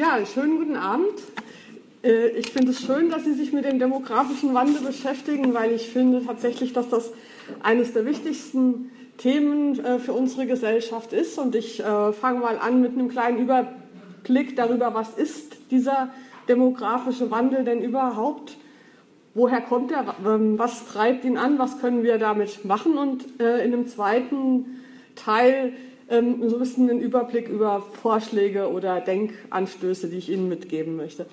Ja, schönen guten Abend. Äh, ich finde es schön, dass Sie sich mit dem demografischen Wandel beschäftigen, weil ich finde tatsächlich, dass das eines der wichtigsten Themen äh, für unsere Gesellschaft ist. Und ich äh, fange mal an mit einem kleinen Überblick darüber, was ist dieser demografische Wandel denn überhaupt? Woher kommt er? Ähm, was treibt ihn an? Was können wir damit machen? Und in einem zweiten Teil ähm, so ein bisschen einen Überblick über Vorschläge oder Denkanstöße, die ich Ihnen mitgeben möchte.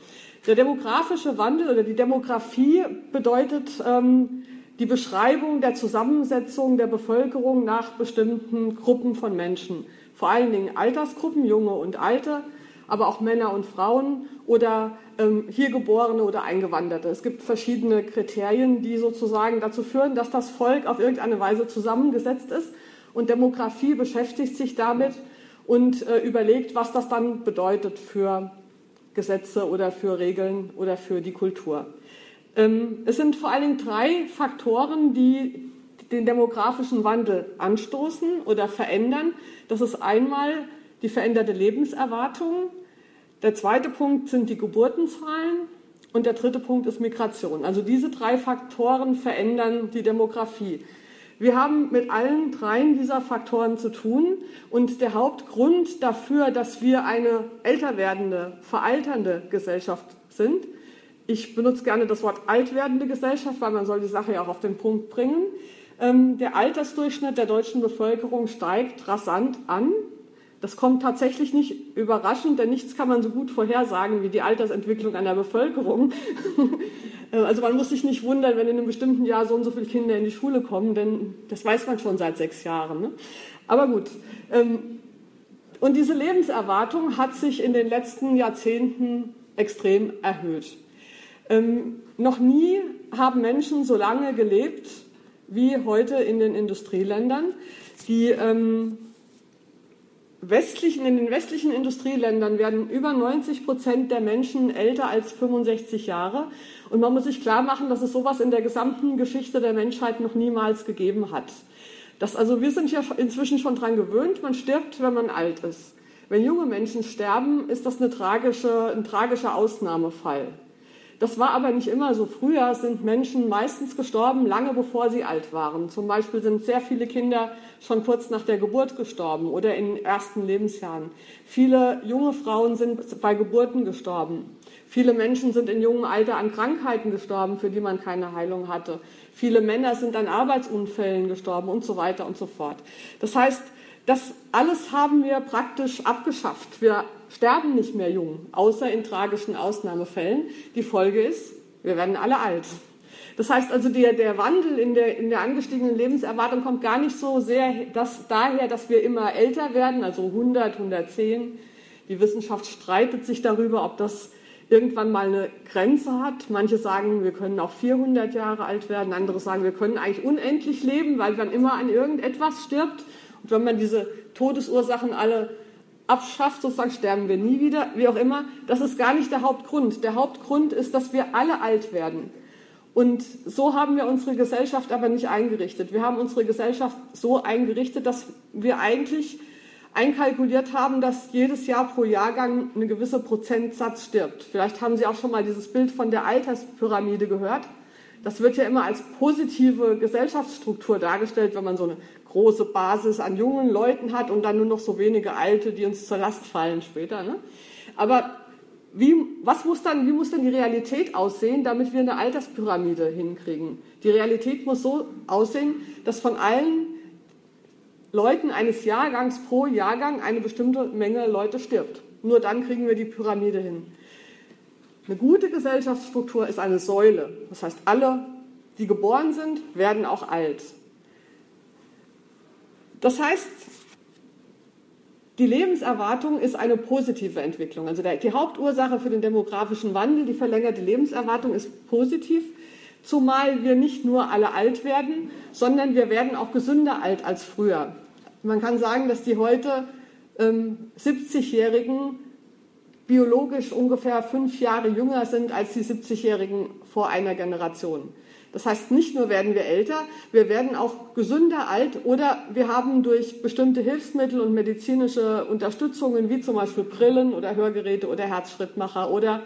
Der demografische Wandel oder die Demografie bedeutet ähm, die Beschreibung der Zusammensetzung der Bevölkerung nach bestimmten Gruppen von Menschen. Vor allen Dingen Altersgruppen, junge und alte, aber auch Männer und Frauen oder ähm, hier geborene oder Eingewanderte. Es gibt verschiedene Kriterien, die sozusagen dazu führen, dass das Volk auf irgendeine Weise zusammengesetzt ist und Demografie beschäftigt sich damit und äh, überlegt, was das dann bedeutet für Gesetze oder für Regeln oder für die Kultur. Ähm, es sind vor allen Dingen drei Faktoren, die den demografischen Wandel anstoßen oder verändern. Das ist einmal die veränderte Lebenserwartung. Der zweite Punkt sind die Geburtenzahlen. Und der dritte Punkt ist Migration. Also diese drei Faktoren verändern die Demografie. Wir haben mit allen dreien dieser Faktoren zu tun und der Hauptgrund dafür, dass wir eine älter werdende, veralternde Gesellschaft sind, ich benutze gerne das Wort altwerdende Gesellschaft, weil man soll die Sache ja auch auf den Punkt bringen. Ähm, der Altersdurchschnitt der deutschen Bevölkerung steigt rasant an. Das kommt tatsächlich nicht überraschend, denn nichts kann man so gut vorhersagen wie die Altersentwicklung einer Bevölkerung. Also man muss sich nicht wundern, wenn in einem bestimmten Jahr so und so viele Kinder in die Schule kommen, denn das weiß man schon seit sechs Jahren. Ne? Aber gut. Ähm, und diese Lebenserwartung hat sich in den letzten Jahrzehnten extrem erhöht. Ähm, noch nie haben Menschen so lange gelebt wie heute in den Industrieländern. Die ähm, westlichen, in den westlichen Industrieländern werden über 90 Prozent der Menschen älter als 65 Jahre. Und man muss sich klar machen, dass es sowas in der gesamten Geschichte der Menschheit noch niemals gegeben hat. Das, also wir sind ja inzwischen schon daran gewöhnt, man stirbt, wenn man alt ist. Wenn junge Menschen sterben, ist das eine tragische, ein tragischer Ausnahmefall. Das war aber nicht immer so. Früher sind Menschen meistens gestorben, lange bevor sie alt waren. Zum Beispiel sind sehr viele Kinder schon kurz nach der Geburt gestorben oder in den ersten Lebensjahren. Viele junge Frauen sind bei Geburten gestorben. Viele Menschen sind in jungem Alter an Krankheiten gestorben, für die man keine Heilung hatte. Viele Männer sind an Arbeitsunfällen gestorben und so weiter und so fort. Das heißt, das alles haben wir praktisch abgeschafft. Wir sterben nicht mehr jung, außer in tragischen Ausnahmefällen. Die Folge ist, wir werden alle alt. Das heißt also, der, der Wandel in der, in der angestiegenen Lebenserwartung kommt gar nicht so sehr das, daher, dass wir immer älter werden, also 100, 110. Die Wissenschaft streitet sich darüber, ob das irgendwann mal eine Grenze hat. Manche sagen, wir können auch 400 Jahre alt werden, andere sagen, wir können eigentlich unendlich leben, weil man immer an irgendetwas stirbt. Wenn man diese Todesursachen alle abschafft, sozusagen sterben wir nie wieder, wie auch immer. Das ist gar nicht der Hauptgrund. Der Hauptgrund ist, dass wir alle alt werden. Und so haben wir unsere Gesellschaft aber nicht eingerichtet. Wir haben unsere Gesellschaft so eingerichtet, dass wir eigentlich einkalkuliert haben, dass jedes Jahr pro Jahrgang eine gewisse Prozentsatz stirbt. Vielleicht haben Sie auch schon mal dieses Bild von der Alterspyramide gehört. Das wird ja immer als positive Gesellschaftsstruktur dargestellt, wenn man so eine große Basis an jungen Leuten hat und dann nur noch so wenige Alte, die uns zur Last fallen später. Ne? Aber wie, was muss dann, wie muss dann die Realität aussehen, damit wir eine Alterspyramide hinkriegen? Die Realität muss so aussehen, dass von allen Leuten eines Jahrgangs pro Jahrgang eine bestimmte Menge Leute stirbt. Nur dann kriegen wir die Pyramide hin. Eine gute Gesellschaftsstruktur ist eine Säule. Das heißt, alle, die geboren sind, werden auch alt. Das heißt, die Lebenserwartung ist eine positive Entwicklung. Also die Hauptursache für den demografischen Wandel, die verlängerte Lebenserwartung, ist positiv, zumal wir nicht nur alle alt werden, sondern wir werden auch gesünder alt als früher. Man kann sagen, dass die heute ähm, 70-Jährigen biologisch ungefähr fünf Jahre jünger sind als die 70-Jährigen vor einer Generation. Das heißt, nicht nur werden wir älter, wir werden auch gesünder alt oder wir haben durch bestimmte Hilfsmittel und medizinische Unterstützungen, wie zum Beispiel Brillen oder Hörgeräte oder Herzschrittmacher oder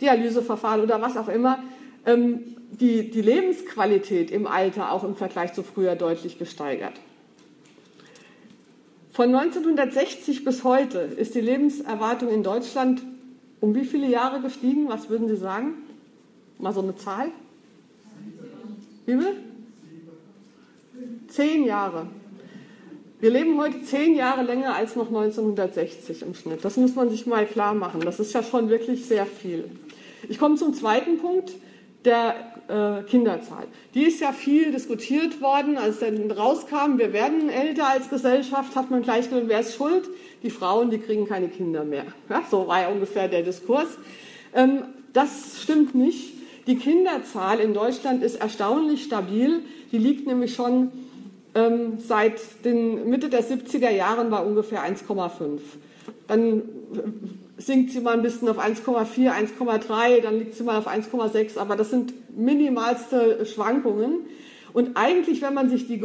Dialyseverfahren oder was auch immer, ähm, die, die Lebensqualität im Alter auch im Vergleich zu früher deutlich gesteigert. Von 1960 bis heute ist die Lebenserwartung in Deutschland um wie viele Jahre gestiegen? Was würden Sie sagen? Mal so eine Zahl? Wie viel? Zehn Jahre. Wir leben heute zehn Jahre länger als noch 1960 im Schnitt. Das muss man sich mal klar machen. Das ist ja schon wirklich sehr viel. Ich komme zum zweiten Punkt der äh, Kinderzahl. Die ist ja viel diskutiert worden, als dann rauskam, wir werden älter als Gesellschaft, hat man gleich gedacht, wer ist schuld? Die Frauen, die kriegen keine Kinder mehr. Ja, so war ja ungefähr der Diskurs. Ähm, das stimmt nicht. Die Kinderzahl in Deutschland ist erstaunlich stabil. Die liegt nämlich schon ähm, seit den Mitte der 70er Jahren bei ungefähr 1,5. Dann sinkt sie mal ein bisschen auf 1,4, 1,3, dann liegt sie mal auf 1,6, aber das sind minimalste Schwankungen. Und eigentlich, wenn man sich die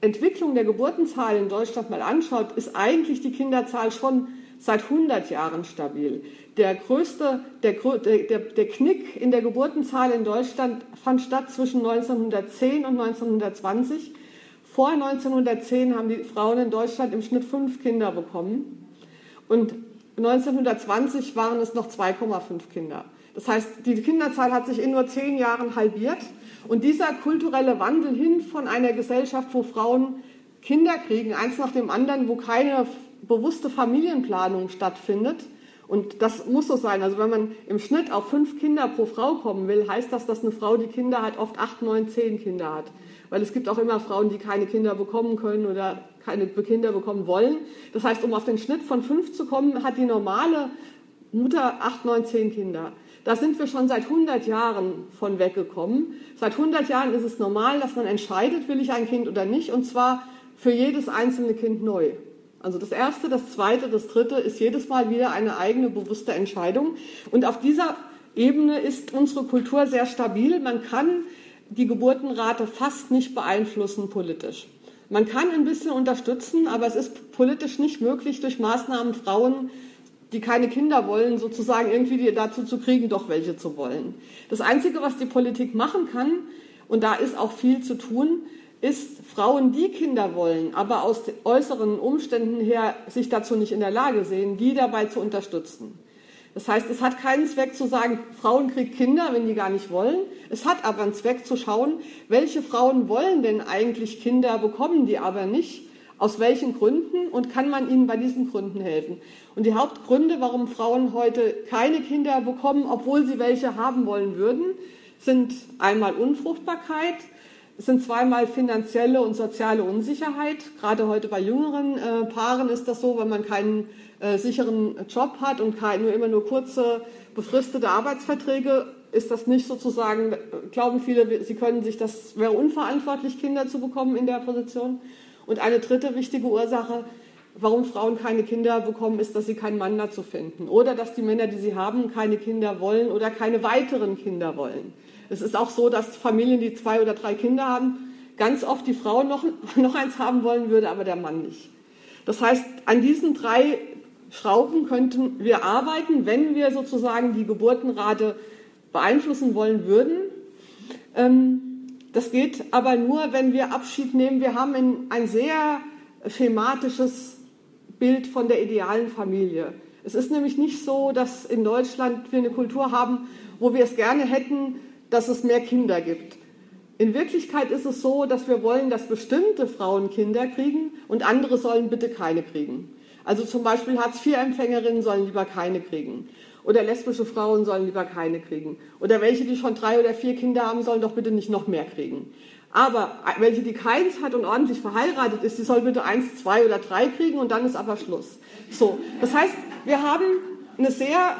Entwicklung der Geburtenzahl in Deutschland mal anschaut, ist eigentlich die Kinderzahl schon seit 100 Jahren stabil. Der größte, der, der, der Knick in der Geburtenzahl in Deutschland fand statt zwischen 1910 und 1920. Vor 1910 haben die Frauen in Deutschland im Schnitt fünf Kinder bekommen. Und 1920 waren es noch 2,5 Kinder. Das heißt, die Kinderzahl hat sich in nur zehn Jahren halbiert. Und dieser kulturelle Wandel hin von einer Gesellschaft, wo Frauen Kinder kriegen, eins nach dem anderen, wo keine bewusste Familienplanung stattfindet, und das muss so sein. Also wenn man im Schnitt auf fünf Kinder pro Frau kommen will, heißt das, dass eine Frau, die Kinder hat, oft acht, neun, zehn Kinder hat. Weil es gibt auch immer Frauen, die keine Kinder bekommen können oder keine Kinder bekommen wollen. Das heißt, um auf den Schnitt von fünf zu kommen, hat die normale Mutter acht, neun, zehn Kinder. Da sind wir schon seit 100 Jahren von weggekommen. Seit 100 Jahren ist es normal, dass man entscheidet, will ich ein Kind oder nicht, und zwar für jedes einzelne Kind neu. Also das erste, das zweite, das dritte ist jedes Mal wieder eine eigene bewusste Entscheidung. Und auf dieser Ebene ist unsere Kultur sehr stabil. Man kann die Geburtenrate fast nicht beeinflussen politisch. Man kann ein bisschen unterstützen, aber es ist politisch nicht möglich, durch Maßnahmen Frauen die keine Kinder wollen, sozusagen irgendwie dazu zu kriegen, doch welche zu wollen. Das Einzige, was die Politik machen kann, und da ist auch viel zu tun, ist Frauen, die Kinder wollen, aber aus äußeren Umständen her sich dazu nicht in der Lage sehen, die dabei zu unterstützen. Das heißt, es hat keinen Zweck zu sagen, Frauen kriegen Kinder, wenn die gar nicht wollen. Es hat aber einen Zweck zu schauen, welche Frauen wollen denn eigentlich Kinder, bekommen die aber nicht aus welchen Gründen und kann man ihnen bei diesen Gründen helfen? Und die Hauptgründe, warum Frauen heute keine Kinder bekommen, obwohl sie welche haben wollen würden, sind einmal Unfruchtbarkeit, sind zweimal finanzielle und soziale Unsicherheit. Gerade heute bei jüngeren äh, Paaren ist das so, wenn man keinen äh, sicheren Job hat und kein, nur immer nur kurze befristete Arbeitsverträge, ist das nicht sozusagen, glauben viele, sie können sich das, wäre unverantwortlich, Kinder zu bekommen in der Position. Und eine dritte wichtige Ursache, warum Frauen keine Kinder bekommen, ist, dass sie keinen Mann dazu finden. Oder dass die Männer, die sie haben, keine Kinder wollen oder keine weiteren Kinder wollen. Es ist auch so, dass Familien, die zwei oder drei Kinder haben, ganz oft die Frau noch, noch eins haben wollen würde, aber der Mann nicht. Das heißt, an diesen drei Schrauben könnten wir arbeiten, wenn wir sozusagen die Geburtenrate beeinflussen wollen würden. Ähm, das geht aber nur, wenn wir Abschied nehmen. Wir haben ein sehr schematisches Bild von der idealen Familie. Es ist nämlich nicht so, dass in Deutschland wir eine Kultur haben, wo wir es gerne hätten, dass es mehr Kinder gibt. In Wirklichkeit ist es so, dass wir wollen, dass bestimmte Frauen Kinder kriegen und andere sollen bitte keine kriegen. Also zum Beispiel Hartz-IV-Empfängerinnen sollen lieber keine kriegen. Oder lesbische Frauen sollen lieber keine kriegen. Oder welche, die schon drei oder vier Kinder haben, sollen doch bitte nicht noch mehr kriegen. Aber welche, die keins hat und ordentlich verheiratet ist, die soll bitte eins, zwei oder drei kriegen und dann ist aber Schluss. So. Das heißt, wir haben eine sehr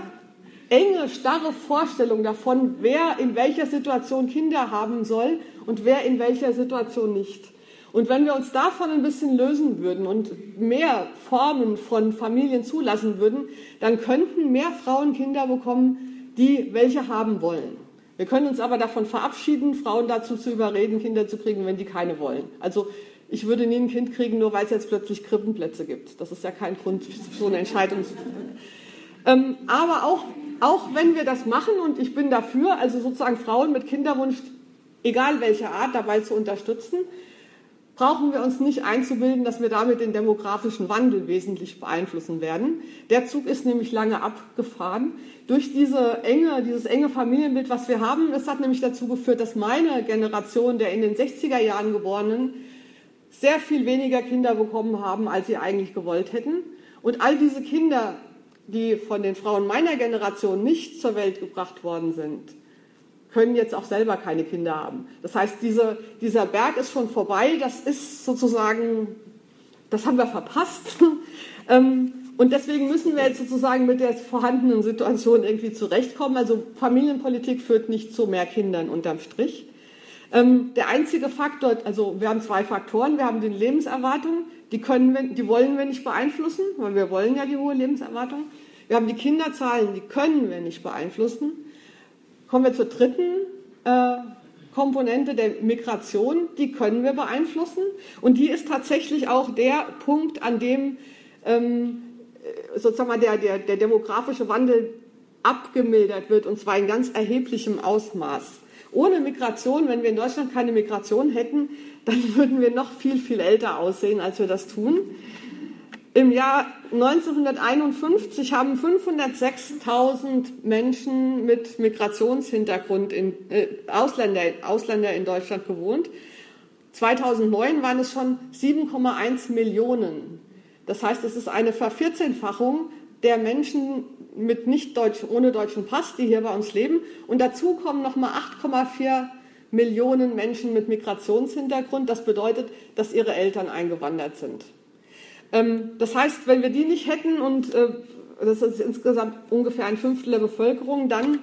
enge, starre Vorstellung davon, wer in welcher Situation Kinder haben soll und wer in welcher Situation nicht. Und wenn wir uns davon ein bisschen lösen würden und mehr Formen von Familien zulassen würden, dann könnten mehr Frauen Kinder bekommen, die welche haben wollen. Wir können uns aber davon verabschieden, Frauen dazu zu überreden, Kinder zu kriegen, wenn die keine wollen. Also ich würde nie ein Kind kriegen, nur weil es jetzt plötzlich Krippenplätze gibt. Das ist ja kein Grund, so eine Entscheidung zu treffen. Ähm, aber auch, auch wenn wir das machen, und ich bin dafür, also sozusagen Frauen mit Kinderwunsch, egal welcher Art, dabei zu unterstützen, brauchen wir uns nicht einzubilden, dass wir damit den demografischen Wandel wesentlich beeinflussen werden. Der Zug ist nämlich lange abgefahren. Durch diese enge, dieses enge Familienbild, was wir haben, das hat nämlich dazu geführt, dass meine Generation der in den 60er Jahren Geborenen sehr viel weniger Kinder bekommen haben, als sie eigentlich gewollt hätten. Und all diese Kinder, die von den Frauen meiner Generation nicht zur Welt gebracht worden sind, können jetzt auch selber keine Kinder haben. Das heißt, diese, dieser Berg ist schon vorbei, das ist sozusagen, das haben wir verpasst. Ähm, und deswegen müssen wir jetzt sozusagen mit der vorhandenen Situation irgendwie zurechtkommen. Also Familienpolitik führt nicht zu mehr Kindern unterm Strich. Ähm, der einzige Faktor, also wir haben zwei Faktoren. Wir haben die Lebenserwartung, die, können wir, die wollen wir nicht beeinflussen, weil wir wollen ja die hohe Lebenserwartung. Wir haben die Kinderzahlen, die können wir nicht beeinflussen. Kommen wir zur dritten äh, Komponente der Migration, die können wir beeinflussen. Und die ist tatsächlich auch der Punkt, an dem ähm, sozusagen der, der, der demografische Wandel abgemildert wird, und zwar in ganz erheblichem Ausmaß. Ohne Migration, wenn wir in Deutschland keine Migration hätten, dann würden wir noch viel, viel älter aussehen, als wir das tun. Im Jahr 1951 haben 506.000 Menschen mit Migrationshintergrund, in, äh, Ausländer, Ausländer in Deutschland gewohnt. 2009 waren es schon 7,1 Millionen. Das heißt, es ist eine Vervierzehnfachung der Menschen mit nicht deutsch, ohne deutschen Pass, die hier bei uns leben. Und dazu kommen nochmal 8,4 Millionen Menschen mit Migrationshintergrund. Das bedeutet, dass ihre Eltern eingewandert sind. Ähm, das heißt, wenn wir die nicht hätten und äh, das ist insgesamt ungefähr ein Fünftel der Bevölkerung, dann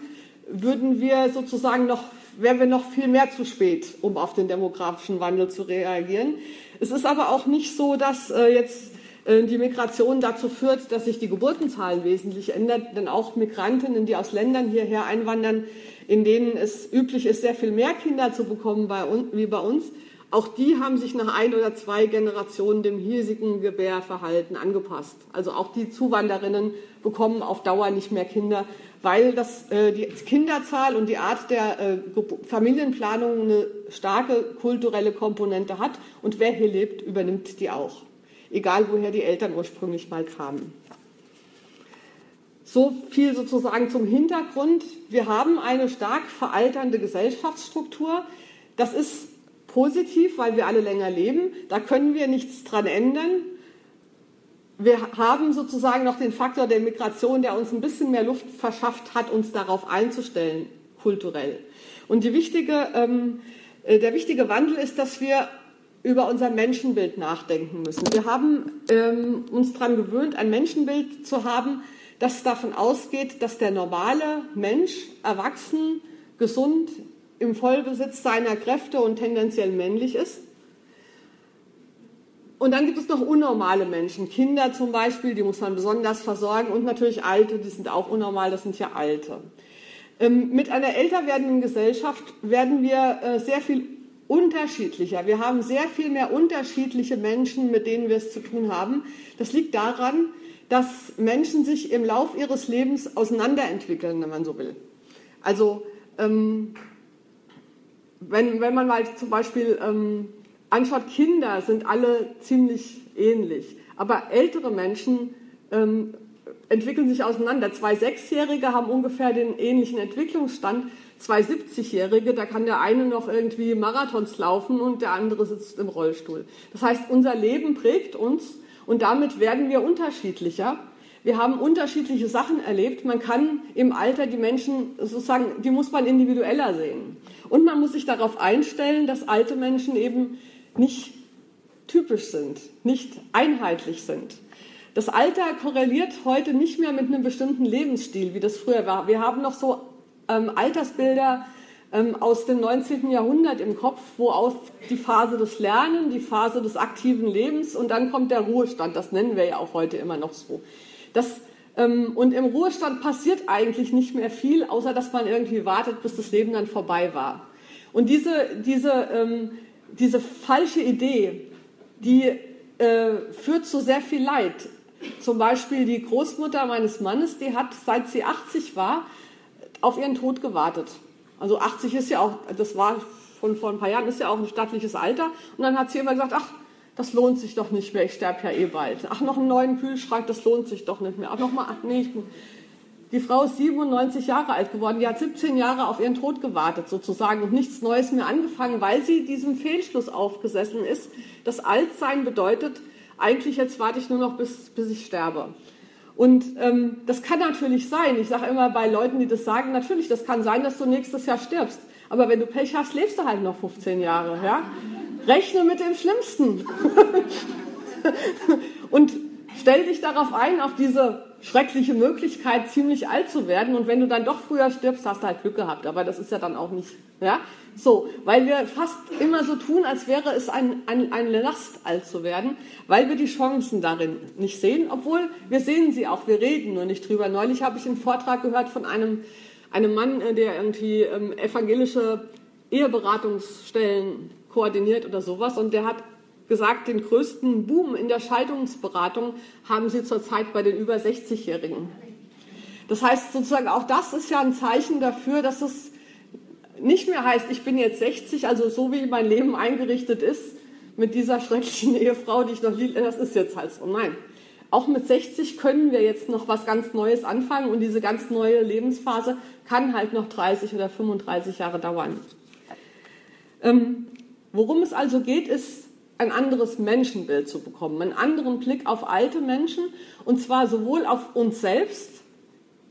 würden wir sozusagen noch, wären wir noch viel mehr zu spät, um auf den demografischen Wandel zu reagieren. Es ist aber auch nicht so, dass äh, jetzt äh, die Migration dazu führt, dass sich die Geburtenzahlen wesentlich ändern, denn auch Migrantinnen, die aus Ländern hierher einwandern, in denen es üblich ist, sehr viel mehr Kinder zu bekommen wie bei uns, auch die haben sich nach ein oder zwei Generationen dem hiesigen Gebärverhalten angepasst. Also auch die Zuwanderinnen bekommen auf Dauer nicht mehr Kinder, weil das, äh, die Kinderzahl und die Art der äh, Familienplanung eine starke kulturelle Komponente hat. Und wer hier lebt, übernimmt die auch. Egal, woher die Eltern ursprünglich mal kamen. So viel sozusagen zum Hintergrund. Wir haben eine stark veralternde Gesellschaftsstruktur. Das ist positiv, weil wir alle länger leben. Da können wir nichts dran ändern. Wir haben sozusagen noch den Faktor der Migration, der uns ein bisschen mehr Luft verschafft hat, uns darauf einzustellen, kulturell. Und wichtige, ähm, äh, der wichtige Wandel ist, dass wir über unser Menschenbild nachdenken müssen. Wir haben ähm, uns daran gewöhnt, ein Menschenbild zu haben, das davon ausgeht, dass der normale Mensch erwachsen, gesund, im Vollbesitz seiner Kräfte und tendenziell männlich ist. Und dann gibt es noch unnormale Menschen, Kinder zum Beispiel, die muss man besonders versorgen und natürlich Alte, die sind auch unnormal, das sind ja Alte. Ähm, mit einer älter werdenden Gesellschaft werden wir äh, sehr viel unterschiedlicher. Wir haben sehr viel mehr unterschiedliche Menschen, mit denen wir es zu tun haben. Das liegt daran, dass Menschen sich im Lauf ihres Lebens auseinanderentwickeln, wenn man so will. Also ähm, wenn, wenn man mal zum Beispiel ähm, anschaut, Kinder sind alle ziemlich ähnlich, aber ältere Menschen ähm, entwickeln sich auseinander. Zwei Sechsjährige haben ungefähr den ähnlichen Entwicklungsstand. Zwei 70-Jährige, da kann der eine noch irgendwie Marathons laufen und der andere sitzt im Rollstuhl. Das heißt, unser Leben prägt uns und damit werden wir unterschiedlicher. Wir haben unterschiedliche Sachen erlebt. Man kann im Alter die Menschen sozusagen, die muss man individueller sehen. Und man muss sich darauf einstellen, dass alte Menschen eben nicht typisch sind, nicht einheitlich sind. Das Alter korreliert heute nicht mehr mit einem bestimmten Lebensstil, wie das früher war. Wir haben noch so ähm, Altersbilder ähm, aus dem 19. Jahrhundert im Kopf, wo auch die Phase des Lernens, die Phase des aktiven Lebens und dann kommt der Ruhestand. Das nennen wir ja auch heute immer noch so. Das und im Ruhestand passiert eigentlich nicht mehr viel, außer dass man irgendwie wartet, bis das Leben dann vorbei war. Und diese, diese, ähm, diese falsche Idee, die äh, führt zu sehr viel Leid. Zum Beispiel die Großmutter meines Mannes, die hat, seit sie 80 war, auf ihren Tod gewartet. Also 80 ist ja auch, das war schon vor ein paar Jahren, ist ja auch ein stattliches Alter. Und dann hat sie immer gesagt, ach, das lohnt sich doch nicht mehr, ich sterbe ja eh bald. Ach, noch einen neuen Kühlschrank, das lohnt sich doch nicht mehr. Ach, noch mal, ach nee, ich, die Frau ist 97 Jahre alt geworden, die hat 17 Jahre auf ihren Tod gewartet sozusagen und nichts Neues mehr angefangen, weil sie diesem Fehlschluss aufgesessen ist. Das Altsein bedeutet, eigentlich jetzt warte ich nur noch, bis, bis ich sterbe. Und ähm, das kann natürlich sein. Ich sage immer bei Leuten, die das sagen, natürlich, das kann sein, dass du nächstes Jahr stirbst. Aber wenn du Pech hast, lebst du halt noch 15 Jahre. Ja? Rechne mit dem Schlimmsten. und stell dich darauf ein, auf diese schreckliche Möglichkeit, ziemlich alt zu werden. Und wenn du dann doch früher stirbst, hast du halt Glück gehabt. Aber das ist ja dann auch nicht, ja, so, weil wir fast immer so tun, als wäre es ein, ein, eine Last, alt zu werden, weil wir die Chancen darin nicht sehen, obwohl wir sehen sie auch, wir reden nur nicht drüber. Neulich habe ich einen Vortrag gehört von einem, einem Mann, äh, der irgendwie ähm, evangelische Eheberatungsstellen koordiniert oder sowas und der hat gesagt, den größten Boom in der Scheidungsberatung haben sie zurzeit bei den über 60-Jährigen. Das heißt sozusagen, auch das ist ja ein Zeichen dafür, dass es nicht mehr heißt, ich bin jetzt 60, also so wie mein Leben eingerichtet ist, mit dieser schrecklichen Ehefrau, die ich noch liebe, das ist jetzt halt so. Nein. Auch mit 60 können wir jetzt noch was ganz Neues anfangen und diese ganz neue Lebensphase kann halt noch 30 oder 35 Jahre dauern. Ähm, worum es also geht, ist ein anderes Menschenbild zu bekommen, einen anderen Blick auf alte Menschen und zwar sowohl auf uns selbst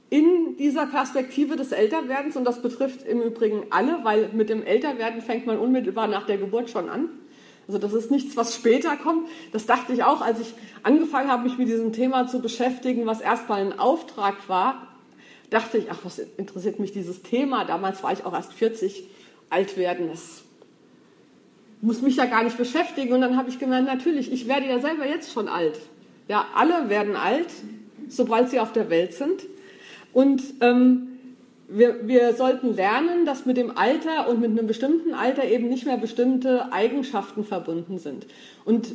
in dieser Perspektive des Älterwerdens und das betrifft im Übrigen alle, weil mit dem Älterwerden fängt man unmittelbar nach der Geburt schon an. Also das ist nichts, was später kommt. Das dachte ich auch, als ich angefangen habe, mich mit diesem Thema zu beschäftigen, was erstmal ein Auftrag war, dachte ich, ach, was interessiert mich dieses Thema? Damals war ich auch erst 40, alt werden, das muss mich ja gar nicht beschäftigen. Und dann habe ich gemerkt, natürlich, ich werde ja selber jetzt schon alt. Ja, alle werden alt, sobald sie auf der Welt sind. Und ähm, wir, wir sollten lernen, dass mit dem Alter und mit einem bestimmten Alter eben nicht mehr bestimmte Eigenschaften verbunden sind. Und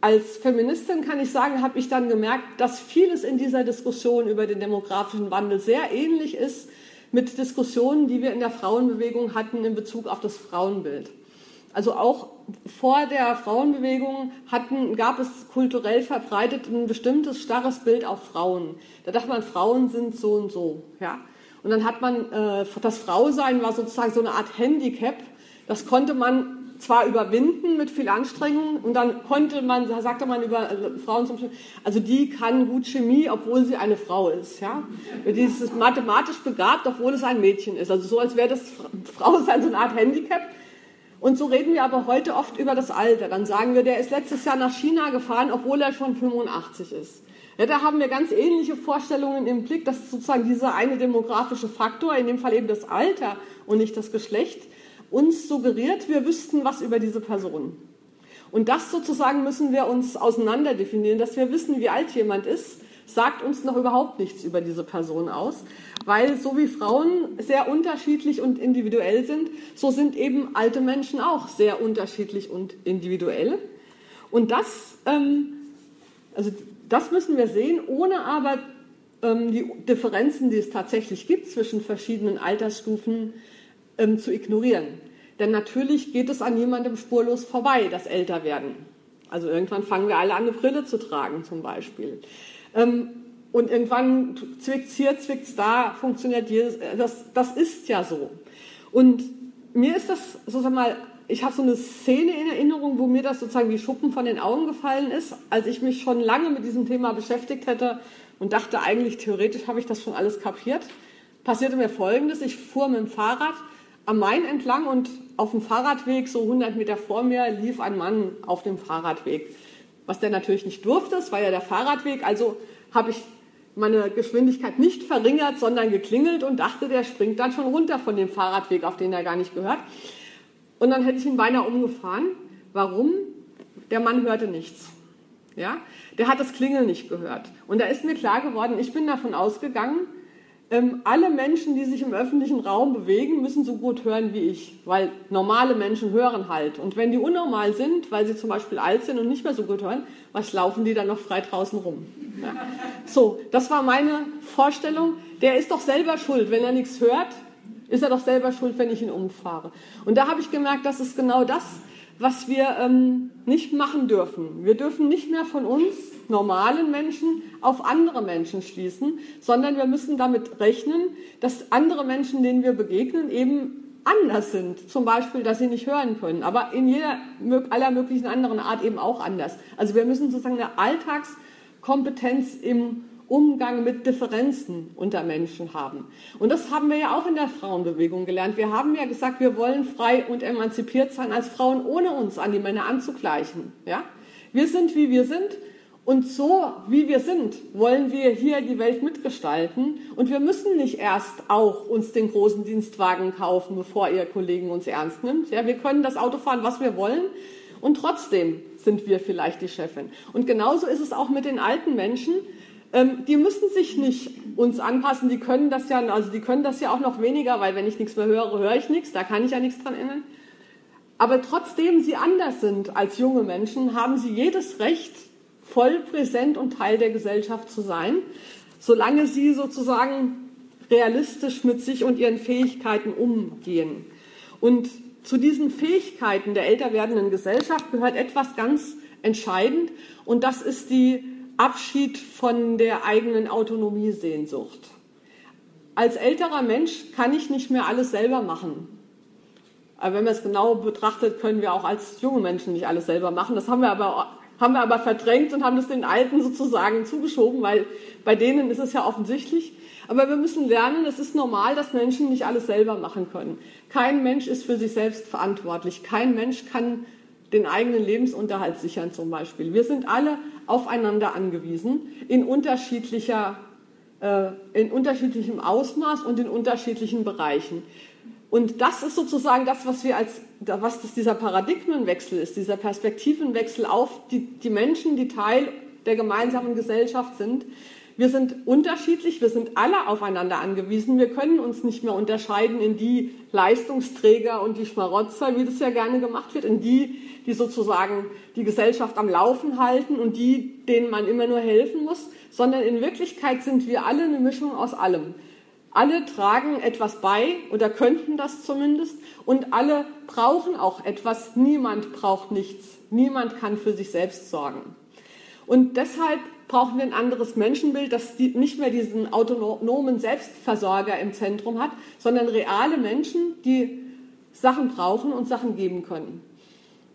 als Feministin kann ich sagen, habe ich dann gemerkt, dass vieles in dieser Diskussion über den demografischen Wandel sehr ähnlich ist mit Diskussionen, die wir in der Frauenbewegung hatten in Bezug auf das Frauenbild. Also auch vor der Frauenbewegung hatten, gab es kulturell verbreitet ein bestimmtes starres Bild auf Frauen. Da dachte man, Frauen sind so und so. Ja? Und dann hat man, äh, das Frausein war sozusagen so eine Art Handicap. Das konnte man zwar überwinden mit viel Anstrengung und dann konnte man, da sagte man über äh, Frauen zum Beispiel, also die kann gut Chemie, obwohl sie eine Frau ist, ja. Die ist mathematisch begabt, obwohl es ein Mädchen ist. Also so als wäre das Frausein so eine Art Handicap. Und so reden wir aber heute oft über das Alter. Dann sagen wir, der ist letztes Jahr nach China gefahren, obwohl er schon 85 ist. Ja, da haben wir ganz ähnliche Vorstellungen im Blick, dass sozusagen dieser eine demografische Faktor, in dem Fall eben das Alter und nicht das Geschlecht, uns suggeriert, wir wüssten was über diese Person. Und das sozusagen müssen wir uns auseinander definieren, dass wir wissen, wie alt jemand ist, sagt uns noch überhaupt nichts über diese Person aus, weil so wie Frauen sehr unterschiedlich und individuell sind, so sind eben alte Menschen auch sehr unterschiedlich und individuell. Und das, ähm, also das müssen wir sehen, ohne aber ähm, die Differenzen, die es tatsächlich gibt zwischen verschiedenen Altersstufen, ähm, zu ignorieren. Denn natürlich geht es an jemandem spurlos vorbei, das Älterwerden. Also irgendwann fangen wir alle an, eine Brille zu tragen zum Beispiel. Ähm, und irgendwann zwickt hier, zwickt da, funktioniert hier. Das, das ist ja so. Und mir ist das sozusagen mal, ich habe so eine Szene in Erinnerung, wo mir das sozusagen wie Schuppen von den Augen gefallen ist, als ich mich schon lange mit diesem Thema beschäftigt hätte und dachte eigentlich, theoretisch habe ich das schon alles kapiert. Passierte mir Folgendes, ich fuhr mit dem Fahrrad am Main entlang und auf dem Fahrradweg, so 100 Meter vor mir, lief ein Mann auf dem Fahrradweg was der natürlich nicht durfte. Es war ja der Fahrradweg, also habe ich meine Geschwindigkeit nicht verringert, sondern geklingelt und dachte, der springt dann schon runter von dem Fahrradweg, auf den er gar nicht gehört. Und dann hätte ich ihn beinahe umgefahren. Warum? Der Mann hörte nichts. ja, der hat das Klingeln nicht gehört. Und da ist mir klar geworden, ich bin davon ausgegangen, ähm, alle Menschen, die sich im öffentlichen Raum bewegen, müssen so gut hören wie ich, weil normale Menschen hören halt. Und wenn die unnormal sind, weil sie zum Beispiel alt sind und nicht mehr so gut hören, was laufen die dann noch frei draußen rum? Ja. So, das war meine Vorstellung. Der ist doch selber schuld, wenn er nichts hört, ist er doch selber schuld, wenn ich ihn umfahre. Und da habe ich gemerkt, das ist genau das, was wir ähm, nicht machen dürfen. Wir dürfen nicht mehr von uns normalen Menschen auf andere Menschen schließen, sondern wir müssen damit rechnen, dass andere Menschen, denen wir begegnen, eben anders sind. Zum Beispiel, dass sie nicht hören können, aber in jeder aller möglichen anderen Art eben auch anders. Also wir müssen sozusagen eine Alltagskompetenz im Umgang mit Differenzen unter Menschen haben. Und das haben wir ja auch in der Frauenbewegung gelernt. Wir haben ja gesagt, wir wollen frei und emanzipiert sein als Frauen, ohne uns an die Männer anzugleichen. Ja? Wir sind, wie wir sind und so wie wir sind, wollen wir hier die Welt mitgestalten. Und wir müssen nicht erst auch uns den großen Dienstwagen kaufen, bevor ihr Kollegen uns ernst nimmt. Ja, wir können das Auto fahren, was wir wollen. Und trotzdem sind wir vielleicht die Chefin. Und genauso ist es auch mit den alten Menschen. Ähm, die müssen sich nicht uns anpassen. Die können das ja, also die können das ja auch noch weniger, weil wenn ich nichts mehr höre, höre ich nichts. Da kann ich ja nichts dran ändern. Aber trotzdem sie anders sind als junge Menschen, haben sie jedes Recht, voll präsent und Teil der Gesellschaft zu sein, solange sie sozusagen realistisch mit sich und ihren Fähigkeiten umgehen. Und zu diesen Fähigkeiten der älter werdenden Gesellschaft gehört etwas ganz entscheidend und das ist die Abschied von der eigenen Autonomiesehnsucht. Als älterer Mensch kann ich nicht mehr alles selber machen. Aber wenn man es genau betrachtet, können wir auch als junge Menschen nicht alles selber machen. Das haben wir aber haben wir aber verdrängt und haben das den Alten sozusagen zugeschoben, weil bei denen ist es ja offensichtlich. Aber wir müssen lernen, es ist normal, dass Menschen nicht alles selber machen können. Kein Mensch ist für sich selbst verantwortlich. Kein Mensch kann den eigenen Lebensunterhalt sichern zum Beispiel. Wir sind alle aufeinander angewiesen in unterschiedlicher äh, in unterschiedlichem Ausmaß und in unterschiedlichen Bereichen. Und das ist sozusagen das, was wir als, was das dieser Paradigmenwechsel ist, dieser Perspektivenwechsel auf die, die Menschen, die Teil der gemeinsamen Gesellschaft sind. Wir sind unterschiedlich, wir sind alle aufeinander angewiesen. Wir können uns nicht mehr unterscheiden in die Leistungsträger und die Schmarotzer, wie das ja gerne gemacht wird, in die, die sozusagen die Gesellschaft am Laufen halten und die, denen man immer nur helfen muss, sondern in Wirklichkeit sind wir alle eine Mischung aus allem. Alle tragen etwas bei oder könnten das zumindest und alle brauchen auch etwas. Niemand braucht nichts. Niemand kann für sich selbst sorgen. Und deshalb brauchen wir ein anderes Menschenbild, das nicht mehr diesen autonomen Selbstversorger im Zentrum hat, sondern reale Menschen, die Sachen brauchen und Sachen geben können.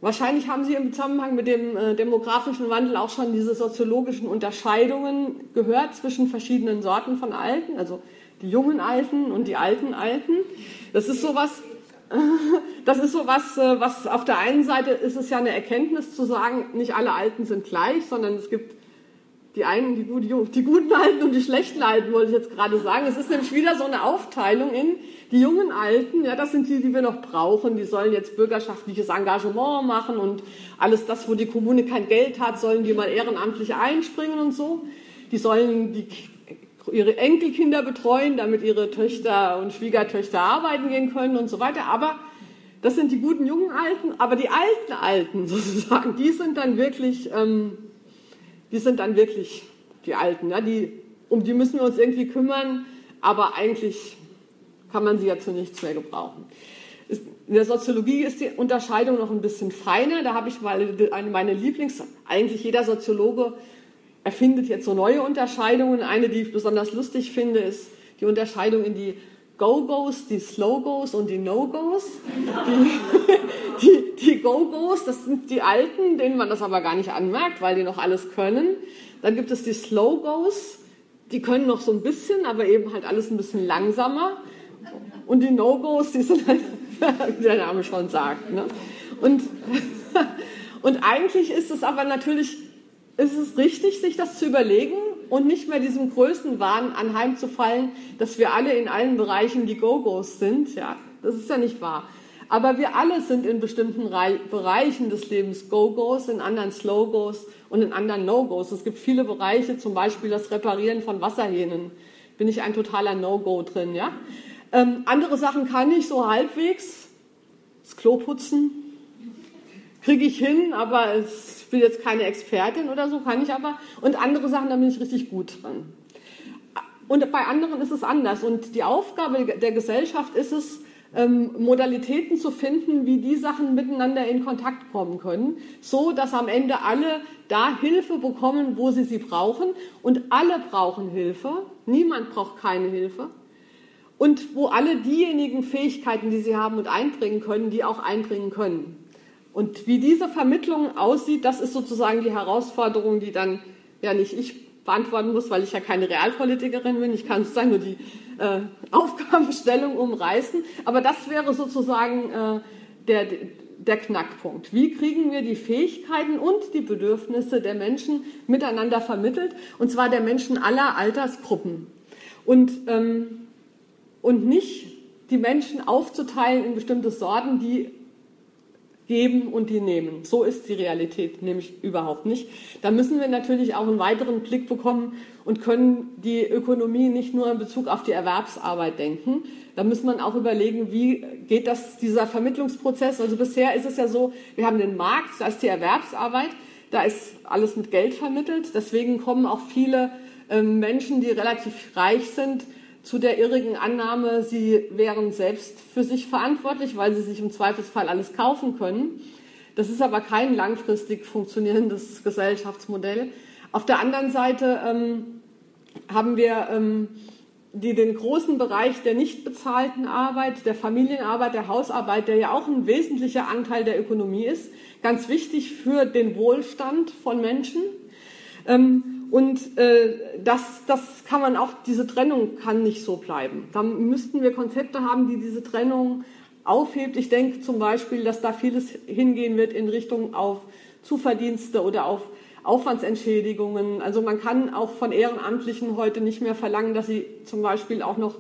Wahrscheinlich haben Sie im Zusammenhang mit dem äh, demografischen Wandel auch schon diese soziologischen Unterscheidungen gehört zwischen verschiedenen Sorten von Alten, also die jungen Alten und die alten Alten. Das ist sowas, das ist sowas, äh, was auf der einen Seite ist es ja eine Erkenntnis zu sagen, nicht alle Alten sind gleich, sondern es gibt die einen, die, die, guten Alten und die schlechten Alten, wollte ich jetzt gerade sagen. Es ist nämlich wieder so eine Aufteilung in die jungen Alten, ja, das sind die, die wir noch brauchen. Die sollen jetzt bürgerschaftliches Engagement machen und alles das, wo die Kommune kein Geld hat, sollen die mal ehrenamtlich einspringen und so. Die sollen die ihre Enkelkinder betreuen, damit ihre Töchter und Schwiegertöchter arbeiten gehen können und so weiter. Aber das sind die guten jungen Alten, aber die alten Alten sozusagen, die sind dann wirklich, ähm, die sind dann wirklich die Alten. Ja, die, um die müssen wir uns irgendwie kümmern, aber eigentlich kann man sie ja zu nichts mehr gebrauchen. In der Soziologie ist die Unterscheidung noch ein bisschen feiner. Da habe ich mal eine meine Lieblings, eigentlich jeder Soziologe erfindet jetzt so neue Unterscheidungen. Eine, die ich besonders lustig finde, ist die Unterscheidung in die Go-Go's, die Slow-Go's und die No-Go's. Die, die, die Go-Go's, das sind die Alten, denen man das aber gar nicht anmerkt, weil die noch alles können. Dann gibt es die Slow-Go's, die können noch so ein bisschen, aber eben halt alles ein bisschen langsamer. Und die No-Go's, die sind halt, wie der Name schon sagt. Ne? Und, und eigentlich ist es aber natürlich ist es richtig, sich das zu überlegen und nicht mehr diesem Größenwahn anheimzufallen, dass wir alle in allen Bereichen die Go-Go's sind. Ja, das ist ja nicht wahr. Aber wir alle sind in bestimmten Bereichen des Lebens Go-Gos, in anderen Slow-Gos und in anderen No-Gos. Es gibt viele Bereiche, zum Beispiel das Reparieren von Wasserhähnen. Bin ich ein totaler No-Go drin, ja? Ähm, andere Sachen kann ich so halbwegs. Das Klo putzen kriege ich hin, aber ich bin jetzt keine Expertin oder so, kann ich aber. Und andere Sachen, da bin ich richtig gut drin. Und bei anderen ist es anders. Und die Aufgabe der Gesellschaft ist es, ähm, Modalitäten zu finden, wie die Sachen miteinander in Kontakt kommen können, so dass am Ende alle da Hilfe bekommen, wo sie sie brauchen. Und alle brauchen Hilfe. Niemand braucht keine Hilfe. Und wo alle diejenigen Fähigkeiten, die sie haben und einbringen können, die auch einbringen können. Und wie diese Vermittlung aussieht, das ist sozusagen die Herausforderung, die dann ja nicht ich beantworten muss, weil ich ja keine Realpolitikerin bin. Ich kann sozusagen nur die äh, Aufgabenstellung umreißen. Aber das wäre sozusagen äh, der, der Knackpunkt. Wie kriegen wir die Fähigkeiten und die Bedürfnisse der Menschen miteinander vermittelt? Und zwar der Menschen aller Altersgruppen. Und, ähm, und nicht die Menschen aufzuteilen in bestimmte Sorten, die geben und die nehmen. So ist die Realität nämlich überhaupt nicht. Da müssen wir natürlich auch einen weiteren Blick bekommen und können die Ökonomie nicht nur in Bezug auf die Erwerbsarbeit denken. Da muss man auch überlegen, wie geht das, dieser Vermittlungsprozess. Also bisher ist es ja so, wir haben den Markt, da ist die Erwerbsarbeit, da ist alles mit Geld vermittelt. Deswegen kommen auch viele ähm, Menschen, die relativ reich sind, zu der irrigen Annahme, sie wären selbst für sich verantwortlich, weil sie sich im Zweifelsfall alles kaufen können. Das ist aber kein langfristig funktionierendes Gesellschaftsmodell. Auf der anderen Seite ähm, haben wir ähm, die, den großen Bereich der nicht bezahlten Arbeit, der Familienarbeit, der Hausarbeit, der ja auch ein wesentlicher Anteil der Ökonomie ist, ganz wichtig für den Wohlstand von Menschen. Ähm, und äh, das, das kann man auch, diese Trennung kann nicht so bleiben. Da müssten wir Konzepte haben, die diese Trennung aufhebt. Ich denke zum Beispiel, dass da vieles hingehen wird in Richtung auf Zuverdienste oder auf Aufwandsentschädigungen. Also man kann auch von Ehrenamtlichen heute nicht mehr verlangen, dass sie zum Beispiel auch noch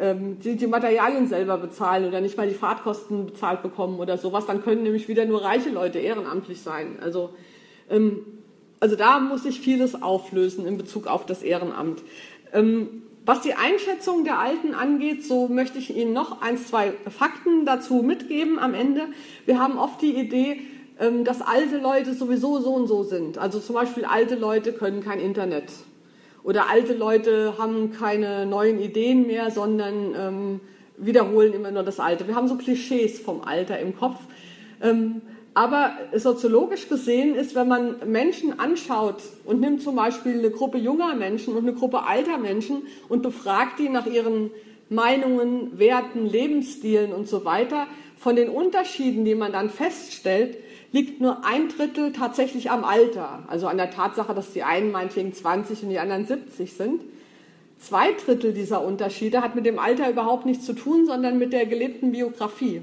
ähm, die, die Materialien selber bezahlen oder nicht mal die Fahrtkosten bezahlt bekommen oder sowas. Dann können nämlich wieder nur reiche Leute ehrenamtlich sein. Also ähm, also da muss sich vieles auflösen in Bezug auf das Ehrenamt. Ähm, was die Einschätzung der Alten angeht, so möchte ich Ihnen noch ein, zwei Fakten dazu mitgeben am Ende. Wir haben oft die Idee, ähm, dass alte Leute sowieso so und so sind. Also zum Beispiel alte Leute können kein Internet oder alte Leute haben keine neuen Ideen mehr, sondern ähm, wiederholen immer nur das Alte. Wir haben so Klischees vom Alter im Kopf. Ähm, aber soziologisch gesehen ist, wenn man Menschen anschaut und nimmt zum Beispiel eine Gruppe junger Menschen und eine Gruppe alter Menschen und befragt die nach ihren Meinungen, Werten, Lebensstilen und so weiter, von den Unterschieden, die man dann feststellt, liegt nur ein Drittel tatsächlich am Alter. Also an der Tatsache, dass die einen meinetwegen 20 und die anderen 70 sind. Zwei Drittel dieser Unterschiede hat mit dem Alter überhaupt nichts zu tun, sondern mit der gelebten Biografie.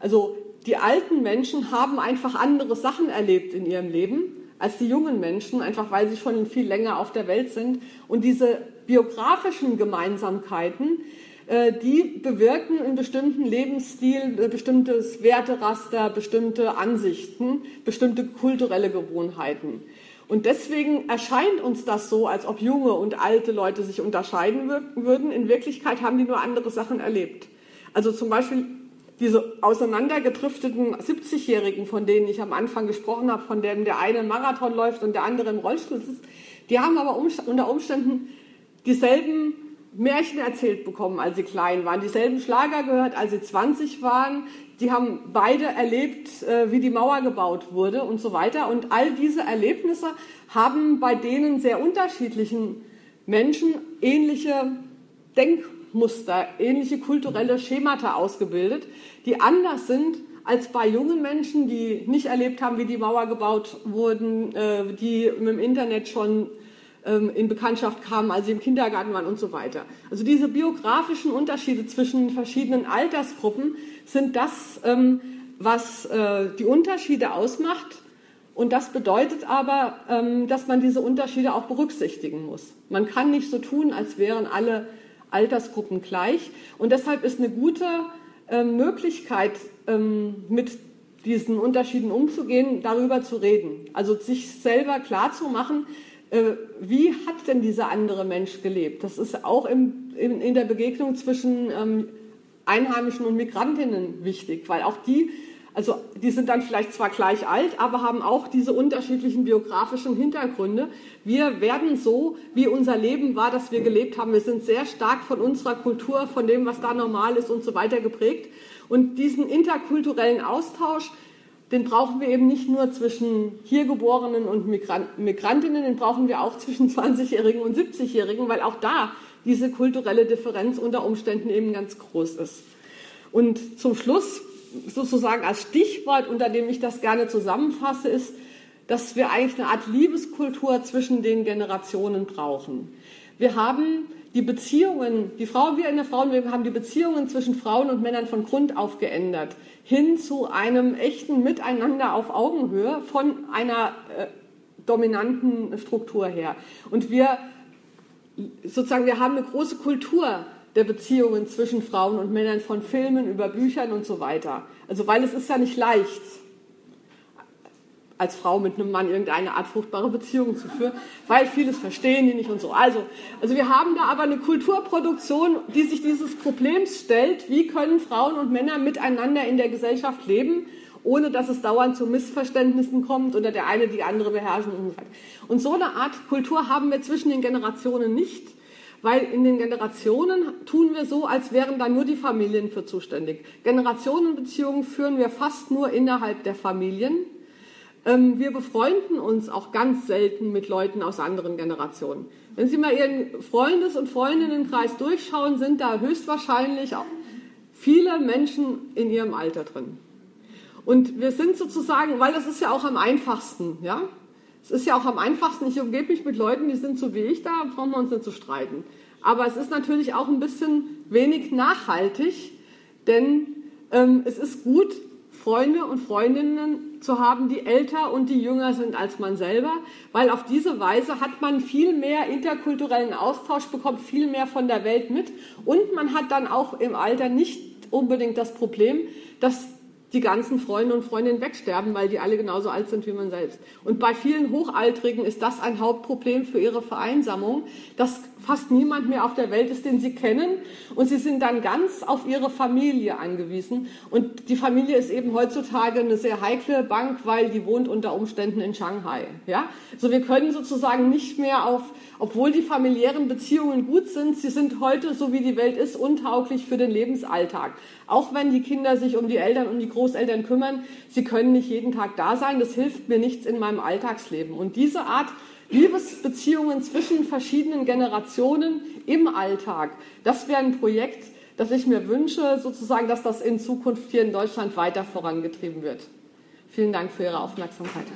Also die alten Menschen haben einfach andere Sachen erlebt in ihrem Leben als die jungen Menschen, einfach weil sie schon viel länger auf der Welt sind. Und diese biografischen Gemeinsamkeiten, äh, die bewirken in bestimmten Lebensstil äh, bestimmtes Werteraster, bestimmte Ansichten, bestimmte kulturelle Gewohnheiten. Und deswegen erscheint uns das so, als ob junge und alte Leute sich unterscheiden würden. In Wirklichkeit haben die nur andere Sachen erlebt. Also zum Beispiel diese auseinandergedrifteten 70-Jährigen, von denen ich am Anfang gesprochen habe, von denen der eine Marathon läuft und der andere im Rollstuhl sitzt, die haben aber unter Umständen dieselben Märchen erzählt bekommen, als sie klein waren, dieselben Schlager gehört, als sie 20 waren. Die haben beide erlebt, äh, wie die Mauer gebaut wurde und so weiter. Und all diese Erlebnisse haben bei denen sehr unterschiedlichen Menschen ähnliche Denkmuster, ähnliche kulturelle Schemata ausgebildet die anders sind als bei jungen Menschen, die nicht erlebt haben, wie die Mauer gebaut wurden, äh, die mit dem Internet schon ähm, in Bekanntschaft kamen, als sie im Kindergarten waren und so weiter. Also diese biografischen Unterschiede zwischen verschiedenen Altersgruppen sind das, ähm, was äh, die Unterschiede ausmacht. Und das bedeutet aber, ähm, dass man diese Unterschiede auch berücksichtigen muss. Man kann nicht so tun, als wären alle Altersgruppen gleich. Und deshalb ist eine gute ähm, Möglichkeit, ähm, mit diesen Unterschieden umzugehen, darüber zu reden. Also sich selber klar zu machen, äh, wie hat denn dieser andere Mensch gelebt? Das ist auch im, in, in, der Begegnung zwischen ähm, Einheimischen und Migrantinnen wichtig, weil auch die, also die sind dann vielleicht zwar gleich alt, aber haben auch diese unterschiedlichen biografischen Hintergründe. Wir werden so, wie unser Leben war, das wir gelebt haben. Wir sind sehr stark von unserer Kultur, von dem, was da normal ist und so weiter geprägt. Und diesen interkulturellen Austausch, den brauchen wir eben nicht nur zwischen hier Geborenen und Migrantinnen, den brauchen wir auch zwischen 20-Jährigen und 70-Jährigen, weil auch da diese kulturelle Differenz unter Umständen eben ganz groß ist. Und zum Schluss, sozusagen als Stichwort, unter dem ich das gerne zusammenfasse, ist, dass wir eigentlich eine Art Liebeskultur zwischen den Generationen brauchen. Wir haben die Beziehungen, die Frauen, wir in der Frauenbewegung haben die Beziehungen zwischen Frauen und Männern von Grund auf geändert, hin zu einem echten Miteinander auf Augenhöhe von einer äh, dominanten Struktur her. Und wir sozusagen, wir haben eine große Kultur der Beziehungen zwischen Frauen und Männern von Filmen über Büchern und so weiter. Also weil es ist ja nicht leicht, als Frau mit einem Mann irgendeine Art fruchtbare Beziehung zu führen, weil vieles verstehen die nicht und so. Also, also wir haben da aber eine Kulturproduktion, die sich dieses Problems stellt, wie können Frauen und Männer miteinander in der Gesellschaft leben, ohne dass es dauernd zu Missverständnissen kommt oder der eine die andere beherrschen und so weiter. Und so eine Art Kultur haben wir zwischen den Generationen nicht. Weil in den Generationen tun wir so, als wären da nur die Familien für zuständig. Generationenbeziehungen führen wir fast nur innerhalb der Familien. Ähm, wir befreunden uns auch ganz selten mit Leuten aus anderen Generationen. Wenn Sie mal Ihren Freundes- und Freundinnenkreis durchschauen, sind da höchstwahrscheinlich auch viele Menschen in Ihrem Alter drin. Und wir sind sozusagen, weil das ist ja auch am einfachsten, ja. Es ist ja auch am einfachsten, ich umgebe mich mit Leuten, die sind so wie ich, da brauchen wir uns nicht zu streiten. Aber es ist natürlich auch ein bisschen wenig nachhaltig, denn ähm, es ist gut, Freunde und Freundinnen zu haben, die älter und die jünger sind als man selber, weil auf diese Weise hat man viel mehr interkulturellen Austausch, bekommt viel mehr von der Welt mit und man hat dann auch im Alter nicht unbedingt das Problem, dass die ganzen Freunde und Freundinnen wegsterben, weil die alle genauso alt sind wie man selbst. Und bei vielen Hochaltrigen ist das ein Hauptproblem für ihre Vereinsamung, dass fast niemand mehr auf der Welt ist, den sie kennen. Und sie sind dann ganz auf ihre Familie angewiesen. Und die Familie ist eben heutzutage eine sehr heikle Bank, weil die wohnt unter Umständen in Shanghai. Ja? Also wir können sozusagen nicht mehr auf, obwohl die familiären Beziehungen gut sind, sie sind heute, so wie die Welt ist, untauglich für den Lebensalltag. Auch wenn die Kinder sich um die Eltern und die Großeltern kümmern, sie können nicht jeden Tag da sein. Das hilft mir nichts in meinem Alltagsleben. Und diese Art Liebesbeziehungen zwischen verschiedenen Generationen im Alltag. Das wäre ein Projekt, das ich mir wünsche, sozusagen, dass das in Zukunft hier in Deutschland weiter vorangetrieben wird. Vielen Dank für Ihre Aufmerksamkeit.